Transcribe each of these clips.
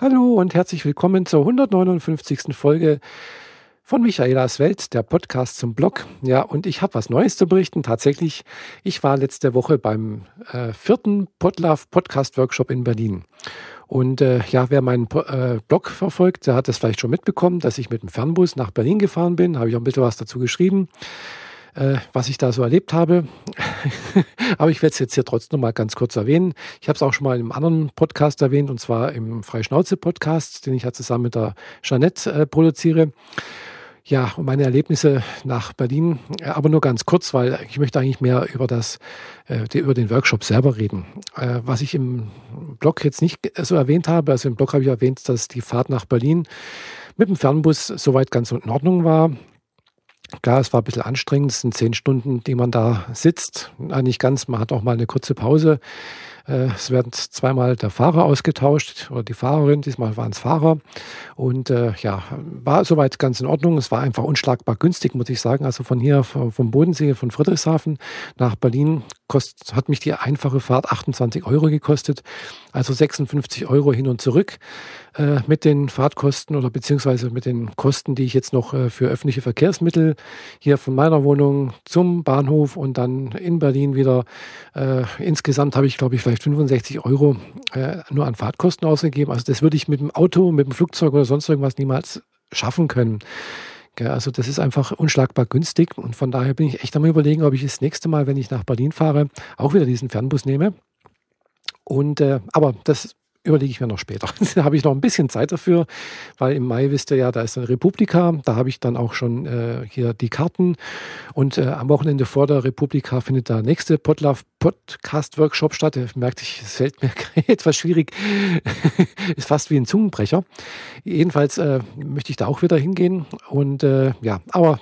Hallo und herzlich willkommen zur 159. Folge von Michaelas Welt, der Podcast zum Blog. Ja, und ich habe was Neues zu berichten. Tatsächlich, ich war letzte Woche beim äh, vierten Podlove Podcast Workshop in Berlin. Und äh, ja, wer meinen äh, Blog verfolgt, der hat es vielleicht schon mitbekommen, dass ich mit dem Fernbus nach Berlin gefahren bin. Habe ich auch ein bisschen was dazu geschrieben äh, was ich da so erlebt habe. Aber ich werde es jetzt hier trotzdem mal ganz kurz erwähnen. Ich habe es auch schon mal in einem anderen Podcast erwähnt, und zwar im Freischnauze-Podcast, den ich ja zusammen mit der Jeanette äh, produziere. Ja, und meine Erlebnisse nach Berlin, äh, aber nur ganz kurz, weil ich möchte eigentlich mehr über das, äh, über den Workshop selber reden. Äh, was ich im Blog jetzt nicht so erwähnt habe, also im Blog habe ich erwähnt, dass die Fahrt nach Berlin mit dem Fernbus soweit ganz in Ordnung war. Klar, es war ein bisschen anstrengend. Es sind zehn Stunden, die man da sitzt. Nicht ganz, man hat auch mal eine kurze Pause. Äh, es werden zweimal der Fahrer ausgetauscht oder die Fahrerin, diesmal waren es Fahrer. Und äh, ja, war soweit ganz in Ordnung. Es war einfach unschlagbar günstig, muss ich sagen. Also von hier, vom Bodensee, von Friedrichshafen nach Berlin kost, hat mich die einfache Fahrt 28 Euro gekostet. Also 56 Euro hin und zurück äh, mit den Fahrtkosten oder beziehungsweise mit den Kosten, die ich jetzt noch äh, für öffentliche Verkehrsmittel hier von meiner Wohnung zum Bahnhof und dann in Berlin wieder. Äh, insgesamt habe ich, glaube ich, vielleicht 65 Euro äh, nur an Fahrtkosten ausgegeben. Also das würde ich mit dem Auto, mit dem Flugzeug oder sonst irgendwas niemals schaffen können. Also das ist einfach unschlagbar günstig und von daher bin ich echt am überlegen, ob ich das nächste Mal, wenn ich nach Berlin fahre, auch wieder diesen Fernbus nehme. Und äh, aber das überlege ich mir noch später. da habe ich noch ein bisschen Zeit dafür, weil im Mai wisst ihr ja, da ist eine Republika. Da habe ich dann auch schon äh, hier die Karten. Und äh, am Wochenende vor der Republika findet der nächste Podlove Podcast Workshop statt. Ihr merkt, es fällt mir etwas schwierig. ist fast wie ein Zungenbrecher. Jedenfalls äh, möchte ich da auch wieder hingehen. Und äh, ja, aber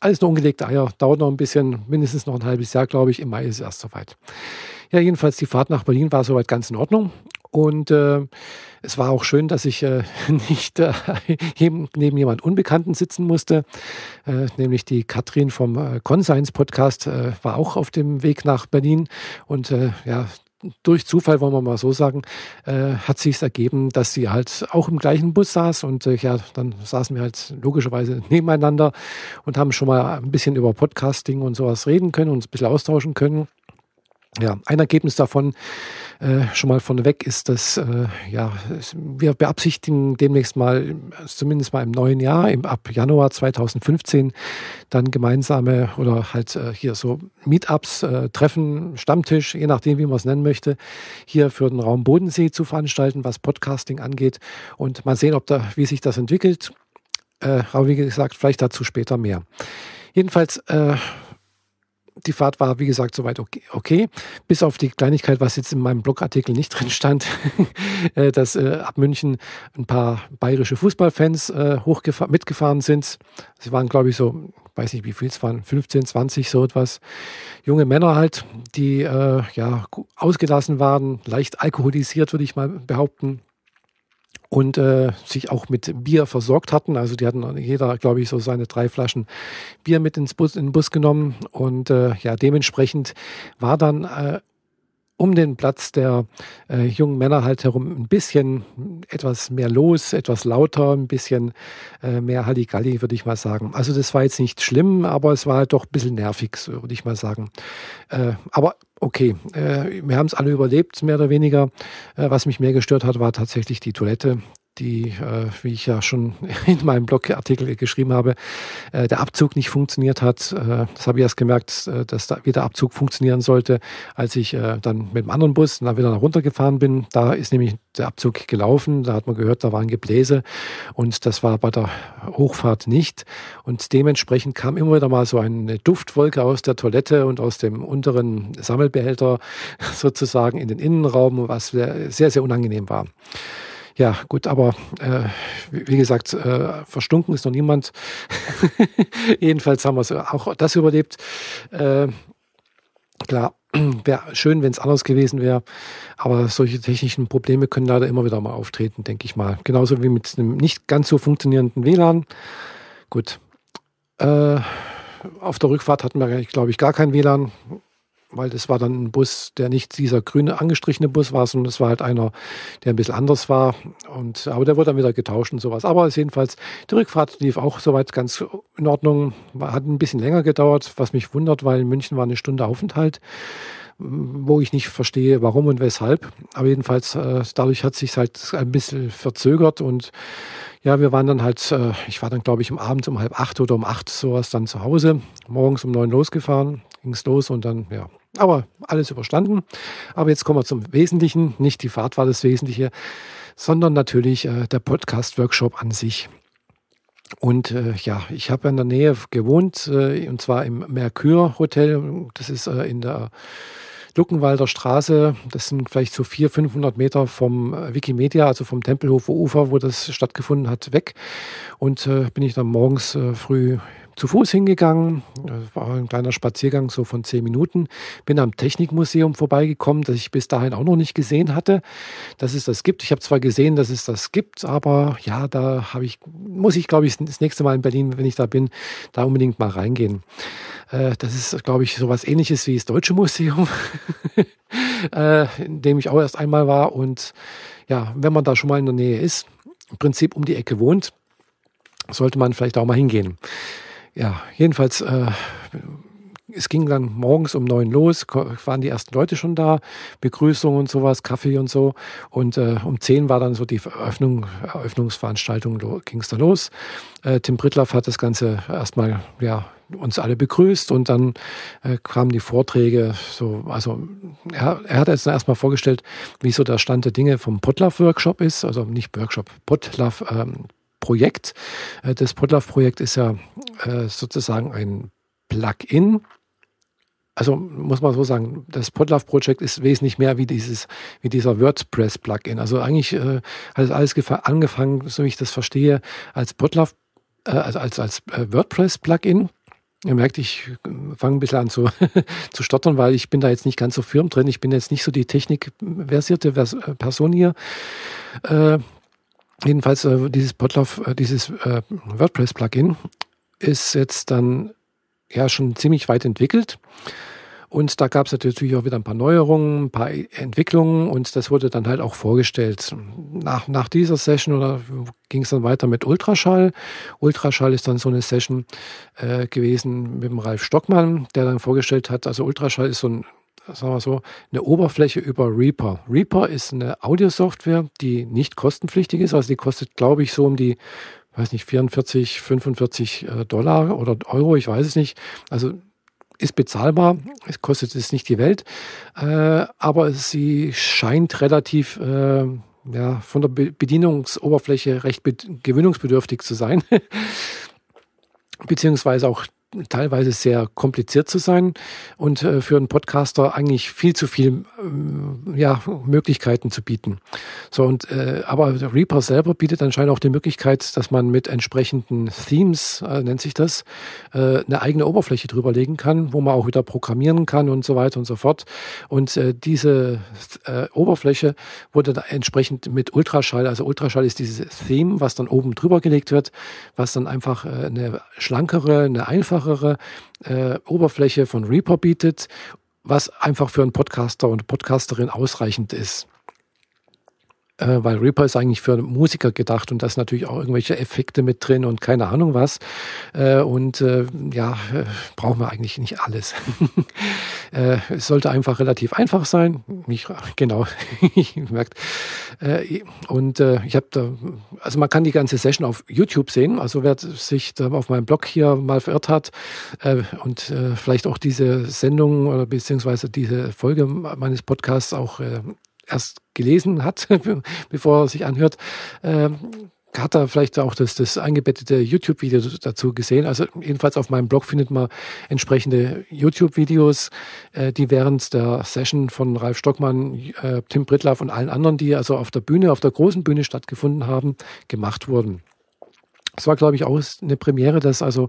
alles nur ungelegte Eier. Dauert noch ein bisschen, mindestens noch ein halbes Jahr, glaube ich. Im Mai ist es erst soweit. Ja, jedenfalls die Fahrt nach Berlin war soweit ganz in Ordnung. Und äh, es war auch schön, dass ich äh, nicht äh, neben jemand Unbekannten sitzen musste. Äh, nämlich die Katrin vom äh, Conscience Podcast äh, war auch auf dem Weg nach Berlin. Und äh, ja, durch Zufall, wollen wir mal so sagen, äh, hat sich ergeben, dass sie halt auch im gleichen Bus saß und äh, ja, dann saßen wir halt logischerweise nebeneinander und haben schon mal ein bisschen über Podcasting und sowas reden können und uns ein bisschen austauschen können. Ja, ein Ergebnis davon äh, schon mal vorneweg ist, dass äh, ja, wir beabsichtigen demnächst mal, zumindest mal im neuen Jahr, im, ab Januar 2015, dann gemeinsame oder halt äh, hier so Meetups, äh, Treffen, Stammtisch, je nachdem, wie man es nennen möchte, hier für den Raum Bodensee zu veranstalten, was Podcasting angeht. Und mal sehen, ob da, wie sich das entwickelt. Äh, aber wie gesagt, vielleicht dazu später mehr. Jedenfalls äh, die Fahrt war, wie gesagt, soweit okay, okay. Bis auf die Kleinigkeit, was jetzt in meinem Blogartikel nicht drin stand, äh, dass äh, ab München ein paar bayerische Fußballfans äh, mitgefahren sind. Sie waren, glaube ich, so, weiß nicht, wie viel es waren, 15, 20, so etwas. Junge Männer halt, die äh, ja ausgelassen waren, leicht alkoholisiert, würde ich mal behaupten und äh, sich auch mit Bier versorgt hatten. Also die hatten jeder, glaube ich, so seine drei Flaschen Bier mit ins Bus, in den Bus genommen. Und äh, ja, dementsprechend war dann äh, um den Platz der äh, jungen Männer halt herum ein bisschen etwas mehr los, etwas lauter, ein bisschen äh, mehr Halligalli, würde ich mal sagen. Also das war jetzt nicht schlimm, aber es war halt doch ein bisschen nervig, so würde ich mal sagen. Äh, aber okay, äh, wir haben es alle überlebt, mehr oder weniger. Äh, was mich mehr gestört hat, war tatsächlich die Toilette die, äh, wie ich ja schon in meinem Blogartikel geschrieben habe, äh, der Abzug nicht funktioniert hat. Äh, das habe ich erst gemerkt, äh, dass da wieder Abzug funktionieren sollte, als ich äh, dann mit dem anderen Bus dann wieder runtergefahren bin. Da ist nämlich der Abzug gelaufen. Da hat man gehört, da war ein Gebläse und das war bei der Hochfahrt nicht. Und dementsprechend kam immer wieder mal so eine Duftwolke aus der Toilette und aus dem unteren Sammelbehälter sozusagen in den Innenraum, was sehr, sehr unangenehm war. Ja, gut, aber äh, wie gesagt, äh, verstunken ist noch niemand. Jedenfalls haben wir auch das überlebt. Äh, klar, wäre schön, wenn es anders gewesen wäre, aber solche technischen Probleme können leider immer wieder mal auftreten, denke ich mal. Genauso wie mit einem nicht ganz so funktionierenden WLAN. Gut. Äh, auf der Rückfahrt hatten wir, glaube ich, gar kein WLAN weil das war dann ein Bus, der nicht dieser grüne angestrichene Bus war, sondern es war halt einer, der ein bisschen anders war. Und, aber der wurde dann wieder getauscht und sowas. Aber jedenfalls, die Rückfahrt lief auch soweit ganz in Ordnung. Hat ein bisschen länger gedauert, was mich wundert, weil in München war eine Stunde Aufenthalt wo ich nicht verstehe, warum und weshalb. Aber jedenfalls, äh, dadurch hat sich halt ein bisschen verzögert und ja, wir waren dann halt, äh, ich war dann glaube ich um Abend um halb acht oder um acht sowas dann zu Hause, morgens um neun losgefahren, ging es los und dann, ja, aber alles überstanden. Aber jetzt kommen wir zum Wesentlichen. Nicht die Fahrt war das Wesentliche, sondern natürlich äh, der Podcast-Workshop an sich. Und äh, ja, ich habe in der Nähe gewohnt, äh, und zwar im Mercure Hotel. Das ist äh, in der Luckenwalder Straße. Das sind vielleicht so 400, 500 Meter vom äh, Wikimedia, also vom Tempelhofer Ufer, wo das stattgefunden hat, weg. Und äh, bin ich dann morgens äh, früh zu Fuß hingegangen. Das war ein kleiner Spaziergang so von zehn Minuten. Bin am Technikmuseum vorbeigekommen, das ich bis dahin auch noch nicht gesehen hatte, dass es das gibt. Ich habe zwar gesehen, dass es das gibt, aber ja, da habe ich, muss ich, glaube ich, das nächste Mal in Berlin, wenn ich da bin, da unbedingt mal reingehen. Äh, das ist, glaube ich, so was ähnliches wie das Deutsche Museum, äh, in dem ich auch erst einmal war. Und ja, wenn man da schon mal in der Nähe ist, im Prinzip um die Ecke wohnt, sollte man vielleicht auch mal hingehen ja, jedenfalls, äh, es ging dann morgens um neun los, waren die ersten Leute schon da, Begrüßung und sowas, Kaffee und so. Und äh, um zehn war dann so die Eröffnung, Eröffnungsveranstaltung, ging es da los. Äh, Tim Brittlaff hat das Ganze erstmal, ja, uns alle begrüßt und dann äh, kamen die Vorträge so, also er, er hat jetzt erstmal vorgestellt, wie so der Stand der Dinge vom Potluck-Workshop ist, also nicht Workshop, Potluck, ähm, Projekt. Äh, das Podlove-Projekt ist ja äh, sozusagen ein Plugin. Also muss man so sagen, das Podlove-Projekt ist wesentlich mehr wie dieses, wie dieser WordPress-Plugin. Also eigentlich äh, hat es alles angefangen, so wie ich das verstehe, als Podlove, äh, also als, als äh, WordPress-Plugin. Ihr merkt, ich fange ein bisschen an zu, zu stottern, weil ich bin da jetzt nicht ganz so firm drin. Ich bin jetzt nicht so die technikversierte Person hier. Äh, Jedenfalls äh, dieses Potlauf, äh, dieses äh, WordPress-Plugin ist jetzt dann ja schon ziemlich weit entwickelt. Und da gab es natürlich auch wieder ein paar Neuerungen, ein paar Entwicklungen und das wurde dann halt auch vorgestellt. Nach, nach dieser Session ging es dann weiter mit Ultraschall. Ultraschall ist dann so eine Session äh, gewesen mit dem Ralf Stockmann, der dann vorgestellt hat, also Ultraschall ist so ein sagen wir so, eine Oberfläche über Reaper. Reaper ist eine Audiosoftware, die nicht kostenpflichtig ist. Also die kostet, glaube ich, so um die, weiß nicht, 44, 45 äh, Dollar oder Euro, ich weiß es nicht. Also ist bezahlbar, es kostet es nicht die Welt, äh, aber sie scheint relativ äh, ja, von der Bedienungsoberfläche recht gewöhnungsbedürftig zu sein. beziehungsweise auch teilweise sehr kompliziert zu sein und äh, für einen Podcaster eigentlich viel zu viel ähm, ja, Möglichkeiten zu bieten. So und äh, aber Reaper selber bietet anscheinend auch die Möglichkeit, dass man mit entsprechenden Themes, äh, nennt sich das, äh, eine eigene Oberfläche drüberlegen kann, wo man auch wieder programmieren kann und so weiter und so fort. Und äh, diese äh, Oberfläche wurde da entsprechend mit Ultraschall, also Ultraschall ist dieses Theme, was dann oben drüber gelegt wird, was dann einfach eine schlankere, eine einfache einfachere äh, Oberfläche von Reaper bietet, was einfach für einen Podcaster und Podcasterin ausreichend ist äh, weil Reaper ist eigentlich für Musiker gedacht und da ist natürlich auch irgendwelche Effekte mit drin und keine Ahnung was. Äh, und äh, ja, äh, brauchen wir eigentlich nicht alles. äh, es sollte einfach relativ einfach sein. Nicht, genau, ich merkt. Äh, und ich habe da, also man kann die ganze Session auf YouTube sehen. Also wer sich da auf meinem Blog hier mal verirrt hat und vielleicht auch diese Sendung oder beziehungsweise diese Folge meines Podcasts auch erst gelesen hat, bevor er sich anhört, äh, hat er vielleicht auch das, das eingebettete YouTube-Video dazu gesehen. Also jedenfalls auf meinem Blog findet man entsprechende YouTube-Videos, äh, die während der Session von Ralf Stockmann, äh, Tim Brittlaff und allen anderen, die also auf der Bühne, auf der großen Bühne stattgefunden haben, gemacht wurden. Es war, glaube ich, auch eine Premiere, dass also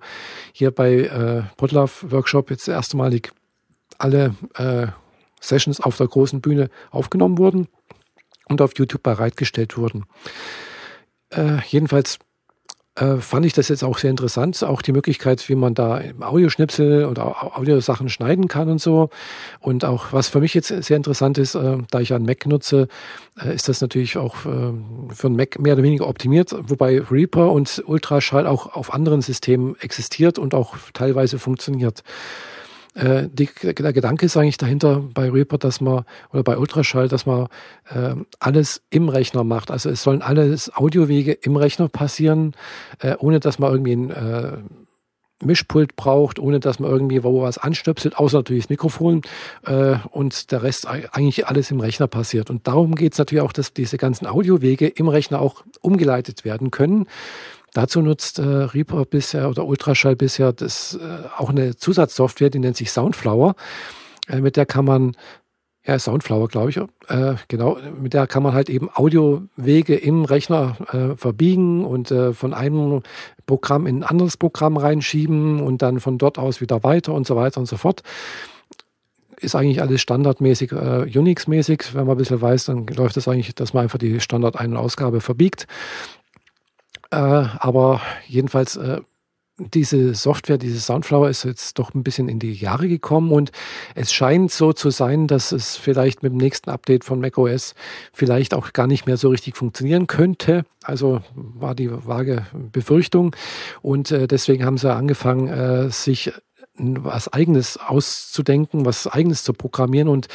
hier bei äh, Potlaff Workshop jetzt erstmalig alle äh, Sessions auf der großen Bühne aufgenommen wurden und auf YouTube bereitgestellt wurden. Äh, jedenfalls äh, fand ich das jetzt auch sehr interessant. Auch die Möglichkeit, wie man da Audioschnipsel oder Audiosachen schneiden kann und so. Und auch, was für mich jetzt sehr interessant ist, äh, da ich einen Mac nutze, äh, ist das natürlich auch äh, für einen Mac mehr oder weniger optimiert, wobei Reaper und Ultraschall auch auf anderen Systemen existiert und auch teilweise funktioniert. Äh, die, der Gedanke ist eigentlich dahinter bei Reaper, dass man, oder bei Ultraschall, dass man äh, alles im Rechner macht. Also es sollen alles Audiowege im Rechner passieren, äh, ohne dass man irgendwie ein äh, Mischpult braucht, ohne dass man irgendwie wo was anstöpselt, außer natürlich das Mikrofon äh, und der Rest eigentlich alles im Rechner passiert. Und darum geht es natürlich auch, dass diese ganzen Audiowege im Rechner auch umgeleitet werden können. Dazu nutzt äh, Reaper bisher oder Ultraschall bisher das, äh, auch eine Zusatzsoftware, die nennt sich Soundflower. Äh, mit der kann man, ja, Soundflower, glaube ich, äh, genau, mit der kann man halt eben Audiowege im Rechner äh, verbiegen und äh, von einem Programm in ein anderes Programm reinschieben und dann von dort aus wieder weiter und so weiter und so fort ist eigentlich alles standardmäßig, äh, Unix-mäßig. Wenn man ein bisschen weiß, dann läuft das eigentlich, dass man einfach die Standard-Ein- und Ausgabe verbiegt. Äh, aber jedenfalls, äh, diese Software, diese Soundflower ist jetzt doch ein bisschen in die Jahre gekommen und es scheint so zu sein, dass es vielleicht mit dem nächsten Update von macOS vielleicht auch gar nicht mehr so richtig funktionieren könnte. Also war die vage Befürchtung und äh, deswegen haben sie angefangen, äh, sich was Eigenes auszudenken, was Eigenes zu programmieren. Und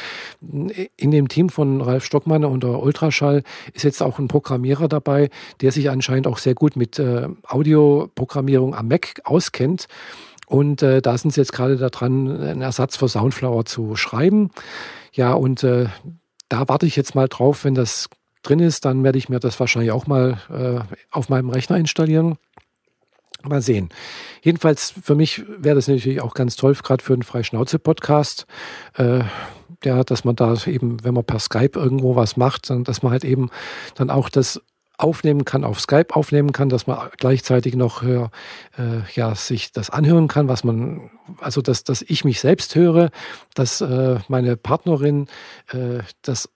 in dem Team von Ralf Stockmann und der Ultraschall ist jetzt auch ein Programmierer dabei, der sich anscheinend auch sehr gut mit äh, Audioprogrammierung am Mac auskennt. Und äh, da sind sie jetzt gerade daran, einen Ersatz für Soundflower zu schreiben. Ja, und äh, da warte ich jetzt mal drauf, wenn das drin ist, dann werde ich mir das wahrscheinlich auch mal äh, auf meinem Rechner installieren. Mal sehen. Jedenfalls für mich wäre das natürlich auch ganz toll, gerade für einen Freischnauze-Podcast, äh, ja, dass man da eben, wenn man per Skype irgendwo was macht, dann, dass man halt eben dann auch das aufnehmen kann, auf Skype aufnehmen kann, dass man gleichzeitig noch äh, ja, sich das anhören kann, was man, also dass, dass ich mich selbst höre, dass äh, meine Partnerin äh, das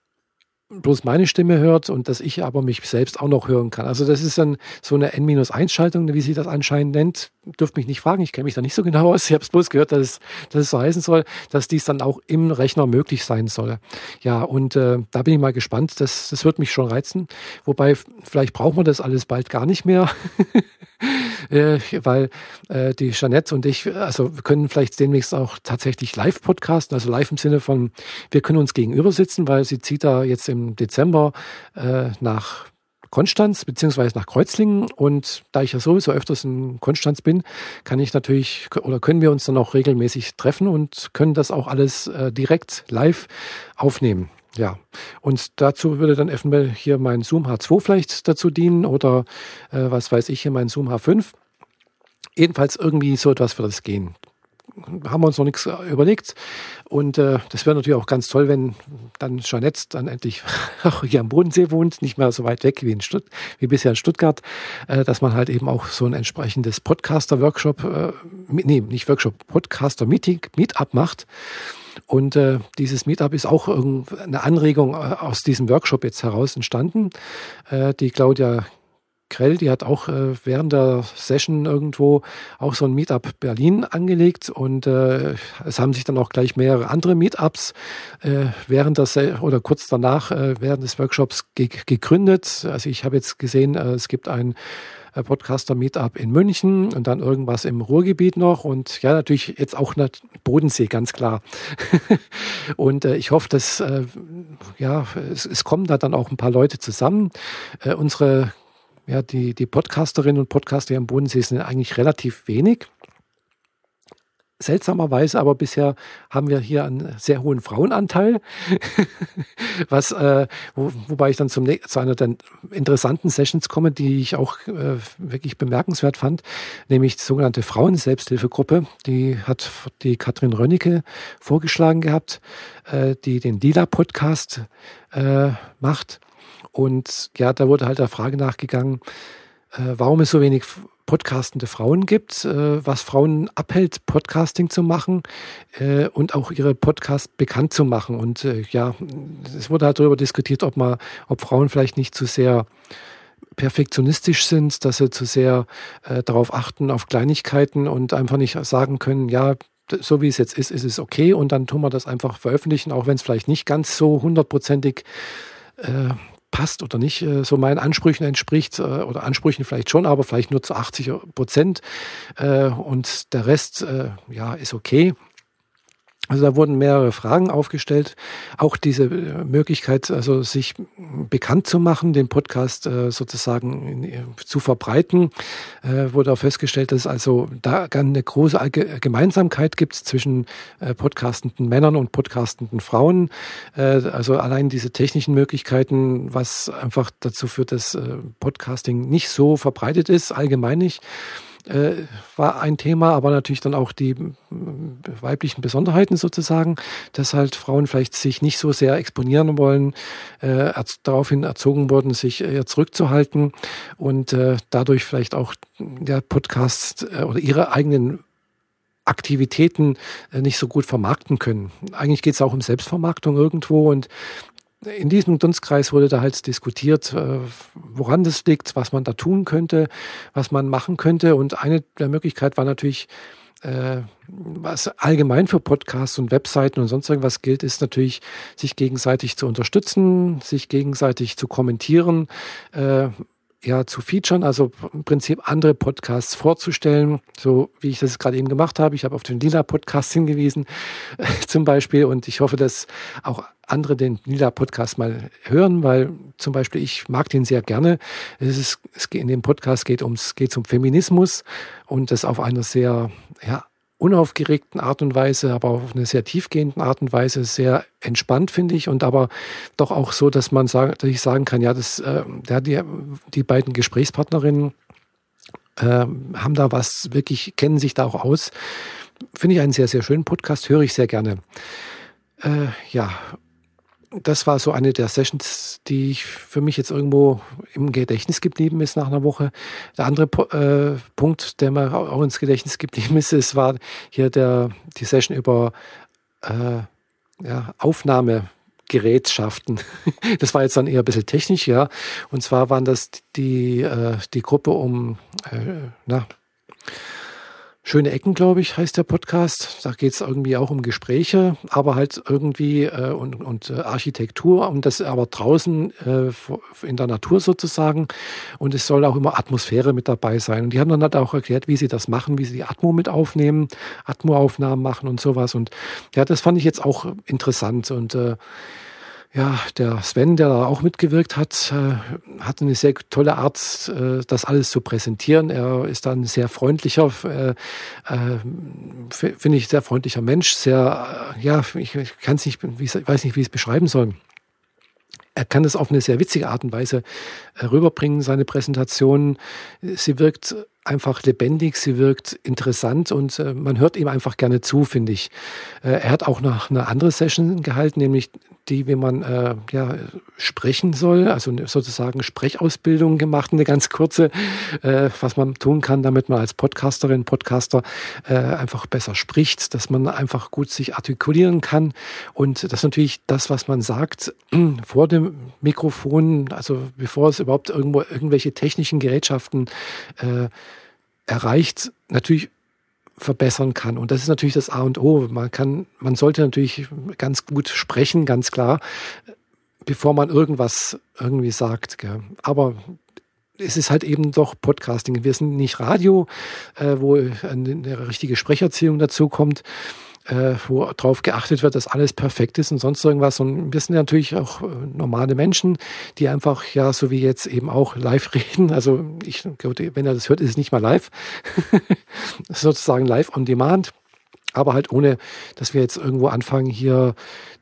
bloß meine Stimme hört und dass ich aber mich selbst auch noch hören kann. Also das ist dann so eine N-1-Schaltung, wie sie das anscheinend nennt. Dürft mich nicht fragen, ich kenne mich da nicht so genau aus. Ich habe es bloß gehört, dass es, dass es so heißen soll, dass dies dann auch im Rechner möglich sein soll. Ja, und äh, da bin ich mal gespannt. Das, das wird mich schon reizen. Wobei, vielleicht braucht man das alles bald gar nicht mehr. äh, weil äh, die Jeanette und ich, also wir können vielleicht demnächst auch tatsächlich live podcasten, also live im Sinne von, wir können uns gegenüber sitzen, weil sie zieht da jetzt im Dezember äh, nach Konstanz beziehungsweise nach Kreuzlingen und da ich ja sowieso öfters in Konstanz bin, kann ich natürlich oder können wir uns dann auch regelmäßig treffen und können das auch alles äh, direkt live aufnehmen. Ja, und dazu würde dann eventuell hier mein Zoom H2 vielleicht dazu dienen oder äh, was weiß ich hier mein Zoom H5. Jedenfalls irgendwie so etwas wird es gehen. Haben wir uns noch nichts überlegt. Und äh, das wäre natürlich auch ganz toll, wenn dann Jeanette dann endlich auch hier am Bodensee wohnt, nicht mehr so weit weg wie, in Stutt wie bisher in Stuttgart, äh, dass man halt eben auch so ein entsprechendes Podcaster-Workshop, äh, nee, nicht Workshop, Podcaster-Meeting, Meetup macht und äh, dieses Meetup ist auch eine Anregung äh, aus diesem Workshop jetzt heraus entstanden. Äh, die Claudia Krell, die hat auch äh, während der Session irgendwo auch so ein Meetup Berlin angelegt und äh, es haben sich dann auch gleich mehrere andere Meetups äh, während der Se oder kurz danach äh, während des Workshops ge gegründet. Also ich habe jetzt gesehen, äh, es gibt ein äh, Podcaster-Meetup in München und dann irgendwas im Ruhrgebiet noch und ja, natürlich jetzt auch Bodensee, ganz klar. und äh, ich hoffe, dass äh, ja, es, es, kommen da dann auch ein paar Leute zusammen. Äh, unsere, ja, die, die Podcasterinnen und Podcaster am Bodensee sind eigentlich relativ wenig. Seltsamerweise aber bisher haben wir hier einen sehr hohen Frauenanteil, was, äh, wo, wobei ich dann zum, zu einer der interessanten Sessions komme, die ich auch äh, wirklich bemerkenswert fand, nämlich die sogenannte Frauenselbsthilfegruppe. Die hat die Katrin Rönnecke vorgeschlagen gehabt, äh, die den Lila-Podcast äh, macht. Und ja, da wurde halt der Frage nachgegangen, äh, warum es so wenig podcastende Frauen gibt, äh, was Frauen abhält, Podcasting zu machen äh, und auch ihre Podcasts bekannt zu machen. Und äh, ja, es wurde halt darüber diskutiert, ob man, ob Frauen vielleicht nicht zu sehr perfektionistisch sind, dass sie zu sehr äh, darauf achten, auf Kleinigkeiten und einfach nicht sagen können, ja, so wie es jetzt ist, ist es okay und dann tun wir das einfach veröffentlichen, auch wenn es vielleicht nicht ganz so hundertprozentig äh, passt oder nicht äh, so meinen Ansprüchen entspricht äh, oder Ansprüchen vielleicht schon, aber vielleicht nur zu 80 Prozent äh, und der Rest ja ist okay. Also da wurden mehrere Fragen aufgestellt. Auch diese äh, Möglichkeit, also sich bekannt zu machen, den Podcast äh, sozusagen äh, zu verbreiten, wurde auch festgestellt, dass also da eine große Gemeinsamkeit gibt zwischen podcastenden Männern und podcastenden Frauen. Also allein diese technischen Möglichkeiten, was einfach dazu führt, dass Podcasting nicht so verbreitet ist, allgemein nicht äh, war ein Thema, aber natürlich dann auch die weiblichen Besonderheiten sozusagen, dass halt Frauen vielleicht sich nicht so sehr exponieren wollen, äh, daraufhin erzogen wurden, sich eher zurückzuhalten und äh, dadurch vielleicht auch der Podcast äh, oder ihre eigenen Aktivitäten äh, nicht so gut vermarkten können. Eigentlich geht es auch um Selbstvermarktung irgendwo und in diesem Dunstkreis wurde da halt diskutiert, äh, woran das liegt, was man da tun könnte, was man machen könnte. Und eine der Möglichkeiten war natürlich, äh, was allgemein für Podcasts und Webseiten und sonst irgendwas gilt, ist natürlich, sich gegenseitig zu unterstützen, sich gegenseitig zu kommentieren, äh, ja, zu featuren, also im Prinzip andere Podcasts vorzustellen, so wie ich das gerade eben gemacht habe. Ich habe auf den Lila-Podcast hingewiesen, zum Beispiel, und ich hoffe, dass auch andere den Lila-Podcast mal hören, weil zum Beispiel ich mag den sehr gerne. Es ist, es geht, in dem Podcast geht ums, geht um Feminismus und das auf einer sehr, ja, unaufgeregten Art und Weise, aber auf eine sehr tiefgehenden Art und Weise, sehr entspannt, finde ich, und aber doch auch so, dass man sagen, dass ich sagen kann, ja, das, äh, ja, die, die beiden Gesprächspartnerinnen äh, haben da was, wirklich kennen sich da auch aus. Finde ich einen sehr, sehr schönen Podcast, höre ich sehr gerne. Äh, ja, das war so eine der Sessions, die für mich jetzt irgendwo im Gedächtnis geblieben ist nach einer Woche. Der andere äh, Punkt, der mir auch ins Gedächtnis geblieben ist, es war hier der, die Session über äh, ja, Aufnahmegerätschaften. Das war jetzt dann eher ein bisschen technisch, ja. Und zwar waren das die, äh, die Gruppe um, äh, na, Schöne Ecken, glaube ich, heißt der Podcast. Da geht es irgendwie auch um Gespräche, aber halt irgendwie äh, und, und äh, Architektur und das aber draußen äh, in der Natur sozusagen. Und es soll auch immer Atmosphäre mit dabei sein. Und die haben dann halt auch erklärt, wie sie das machen, wie sie die Atmo mit aufnehmen, Atmo-Aufnahmen machen und sowas. Und ja, das fand ich jetzt auch interessant. Und äh, ja, der Sven, der da auch mitgewirkt hat, äh, hat eine sehr tolle Art, äh, das alles zu präsentieren. Er ist dann sehr freundlicher, äh, äh finde ich, sehr freundlicher Mensch, sehr, äh, ja, ich, ich kann es nicht, ich weiß nicht, wie ich es beschreiben soll. Er kann das auf eine sehr witzige Art und Weise äh, rüberbringen, seine Präsentation. Sie wirkt einfach lebendig, sie wirkt interessant und man hört ihm einfach gerne zu, finde ich. er hat auch noch eine andere Session gehalten, nämlich die, wie man äh, ja, sprechen soll, also sozusagen Sprechausbildung gemacht, eine ganz kurze, äh, was man tun kann, damit man als Podcasterin, Podcaster äh, einfach besser spricht, dass man einfach gut sich artikulieren kann. Und das ist natürlich das, was man sagt vor dem Mikrofon, also bevor es überhaupt irgendwo irgendwelche technischen Gerätschaften äh, erreicht, natürlich verbessern kann. Und das ist natürlich das A und O. Man kann, man sollte natürlich ganz gut sprechen, ganz klar, bevor man irgendwas irgendwie sagt. Gell. Aber es ist halt eben doch Podcasting. Wir sind nicht Radio, äh, wo eine, eine richtige Sprecherziehung dazu kommt äh, wo darauf geachtet wird, dass alles perfekt ist und sonst irgendwas. Und wir sind natürlich auch äh, normale Menschen, die einfach, ja, so wie jetzt eben auch live reden. Also ich, wenn er das hört, ist es nicht mal live. sozusagen live on demand. Aber halt ohne, dass wir jetzt irgendwo anfangen, hier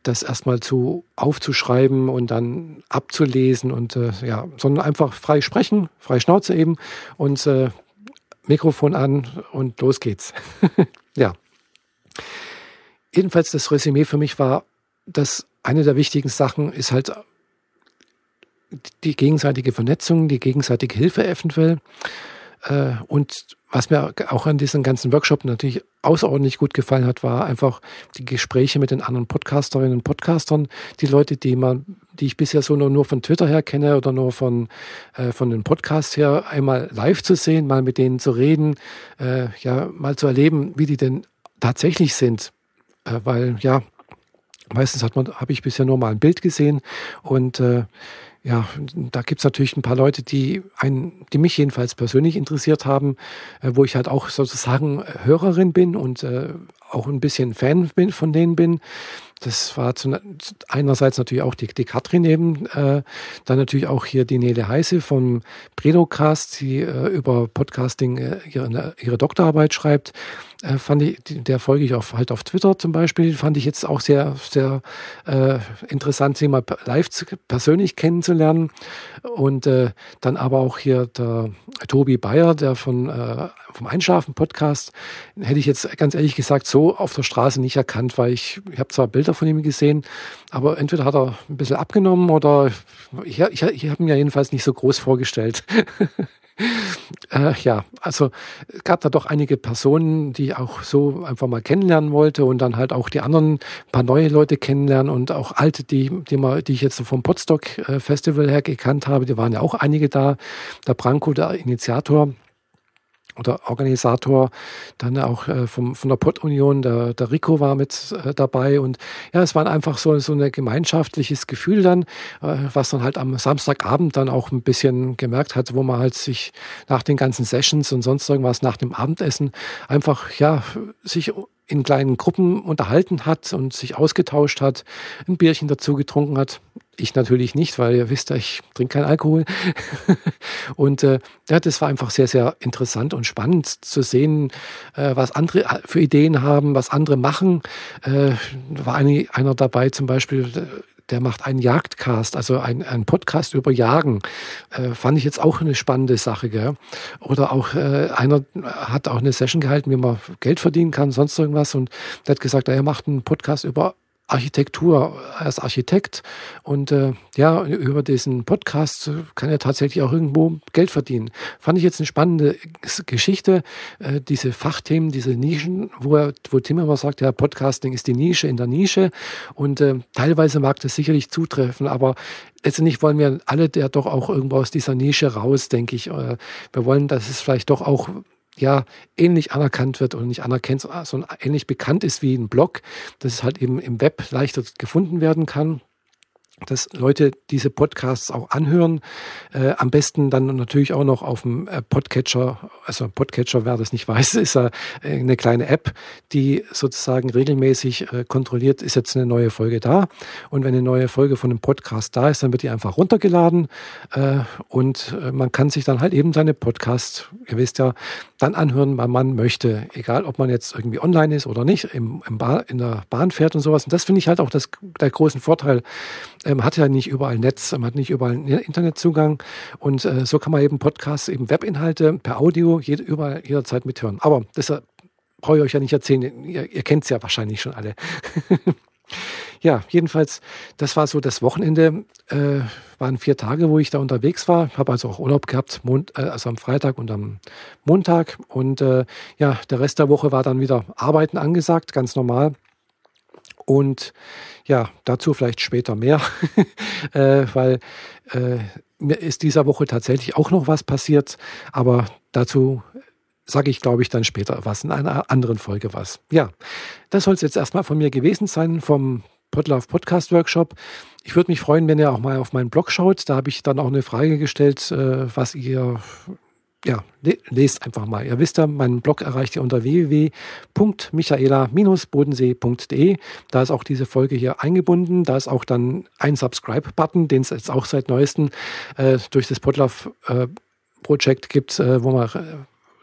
das erstmal zu aufzuschreiben und dann abzulesen und äh, ja, sondern einfach frei sprechen, frei Schnauze eben und äh, Mikrofon an und los geht's. ja jedenfalls das Resümee für mich war, dass eine der wichtigen Sachen ist halt die gegenseitige Vernetzung, die gegenseitige Hilfe eventuell. Äh, und was mir auch an diesem ganzen Workshop natürlich außerordentlich gut gefallen hat, war einfach die Gespräche mit den anderen Podcasterinnen und Podcastern. Die Leute, die man, die ich bisher so nur, nur von Twitter her kenne oder nur von, äh, von den Podcasts her, einmal live zu sehen, mal mit denen zu reden, äh, ja, mal zu erleben, wie die denn tatsächlich sind. Äh, weil, ja, meistens hat man, habe ich bisher nur mal ein Bild gesehen und äh, ja, da gibt's natürlich ein paar Leute, die, einen, die mich jedenfalls persönlich interessiert haben, äh, wo ich halt auch sozusagen Hörerin bin und äh, auch ein bisschen Fan bin, von denen bin. Das war zu, einerseits natürlich auch die, die Katrin eben, äh, dann natürlich auch hier die Nele Heiße vom Predocast, die äh, über Podcasting äh, ihre, ihre Doktorarbeit schreibt. Äh, fand ich, der folge ich auf, halt auf Twitter zum Beispiel, fand ich jetzt auch sehr, sehr äh, interessant, sie mal live zu, persönlich kennenzulernen. Und äh, dann aber auch hier der Tobi Bayer, der von äh, vom Einschlafen-Podcast, hätte ich jetzt ganz ehrlich gesagt so auf der Straße nicht erkannt, weil ich, ich habe zwar Bilder von ihm gesehen, aber entweder hat er ein bisschen abgenommen oder ich, ich, ich habe ihn ja jedenfalls nicht so groß vorgestellt. Äh, ja, also es gab da doch einige Personen, die ich auch so einfach mal kennenlernen wollte und dann halt auch die anderen paar neue Leute kennenlernen und auch alte, die, die, mal, die ich jetzt vom Potsdok äh, Festival her gekannt habe, die waren ja auch einige da. Der Branko, der Initiator, oder Organisator, dann auch äh, vom, von der Pott-Union, der, der Rico war mit äh, dabei und ja, es war einfach so, so ein gemeinschaftliches Gefühl dann, äh, was dann halt am Samstagabend dann auch ein bisschen gemerkt hat, wo man halt sich nach den ganzen Sessions und sonst irgendwas nach dem Abendessen einfach, ja, sich in kleinen Gruppen unterhalten hat und sich ausgetauscht hat, ein Bierchen dazu getrunken hat. Ich natürlich nicht, weil ihr wisst, ich trinke keinen Alkohol. und äh, ja, das war einfach sehr, sehr interessant und spannend zu sehen, äh, was andere äh, für Ideen haben, was andere machen. Äh, war eine, einer dabei zum Beispiel, der macht einen Jagdcast, also ein, ein Podcast über Jagen. Äh, fand ich jetzt auch eine spannende Sache. Gell? Oder auch äh, einer hat auch eine Session gehalten, wie man Geld verdienen kann, sonst irgendwas. Und der hat gesagt, er macht einen Podcast über Architektur als Architekt und äh, ja, über diesen Podcast kann er tatsächlich auch irgendwo Geld verdienen. Fand ich jetzt eine spannende Geschichte, äh, diese Fachthemen, diese Nischen, wo er, wo Tim immer sagt, ja, Podcasting ist die Nische in der Nische und äh, teilweise mag das sicherlich zutreffen, aber letztendlich wollen wir alle der doch auch irgendwo aus dieser Nische raus, denke ich. Äh, wir wollen, dass es vielleicht doch auch ja ähnlich anerkannt wird und nicht anerkennt, sondern ähnlich bekannt ist wie ein Blog, dass es halt eben im Web leichter gefunden werden kann dass Leute diese Podcasts auch anhören. Äh, am besten dann natürlich auch noch auf dem äh, Podcatcher. Also Podcatcher, wer das nicht weiß, ist äh, eine kleine App, die sozusagen regelmäßig äh, kontrolliert, ist jetzt eine neue Folge da. Und wenn eine neue Folge von einem Podcast da ist, dann wird die einfach runtergeladen und man kann sich dann halt eben seine Podcasts, ihr wisst ja, dann anhören, wann man möchte. Egal, ob man jetzt irgendwie online ist oder nicht, im, im in der Bahn fährt und sowas. Und das finde ich halt auch das, der großen Vorteil ähm, hat ja nicht überall Netz, man hat nicht überall Internetzugang und äh, so kann man eben Podcasts, eben Webinhalte per Audio jede, überall jederzeit mithören. Aber das brauche ich euch ja nicht erzählen, ihr, ihr kennt es ja wahrscheinlich schon alle. ja, jedenfalls, das war so das Wochenende. Äh, waren vier Tage, wo ich da unterwegs war. Habe also auch Urlaub gehabt, Mond, äh, also am Freitag und am Montag. Und äh, ja, der Rest der Woche war dann wieder Arbeiten angesagt, ganz normal. Und ja, dazu vielleicht später mehr, äh, weil äh, mir ist dieser Woche tatsächlich auch noch was passiert, aber dazu sage ich, glaube ich, dann später was, in einer anderen Folge was. Ja, das soll es jetzt erstmal von mir gewesen sein, vom Podlove Podcast Workshop. Ich würde mich freuen, wenn ihr auch mal auf meinen Blog schaut. Da habe ich dann auch eine Frage gestellt, äh, was ihr ja, lest einfach mal. Ihr wisst ja, meinen Blog erreicht ihr unter www.michaela-bodensee.de. Da ist auch diese Folge hier eingebunden. Da ist auch dann ein Subscribe-Button, den es jetzt auch seit neuestem äh, durch das Podlove äh, gibt, äh, wo man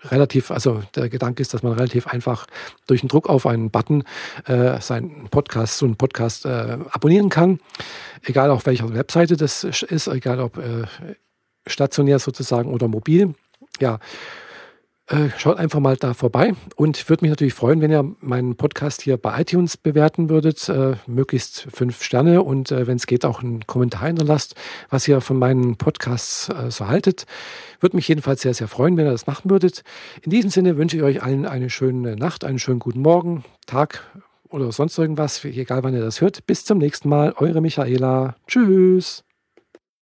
relativ, also der Gedanke ist, dass man relativ einfach durch den Druck auf einen Button äh, seinen Podcast, so einen Podcast äh, abonnieren kann. Egal auf welcher Webseite das ist, egal ob äh, stationär sozusagen oder mobil ja, Äh, schaut einfach mal da vorbei und würde mich natürlich freuen, wenn ihr meinen Podcast hier bei iTunes bewerten würdet, äh, möglichst fünf Sterne und äh, wenn es geht auch einen Kommentar hinterlasst, was ihr von meinen Podcasts äh, so haltet. Würde mich jedenfalls sehr, sehr freuen, wenn ihr das machen würdet. In diesem Sinne wünsche ich euch allen eine schöne Nacht, einen schönen guten Morgen, Tag oder sonst irgendwas, egal wann ihr das hört. Bis zum nächsten Mal, eure Michaela. Tschüss.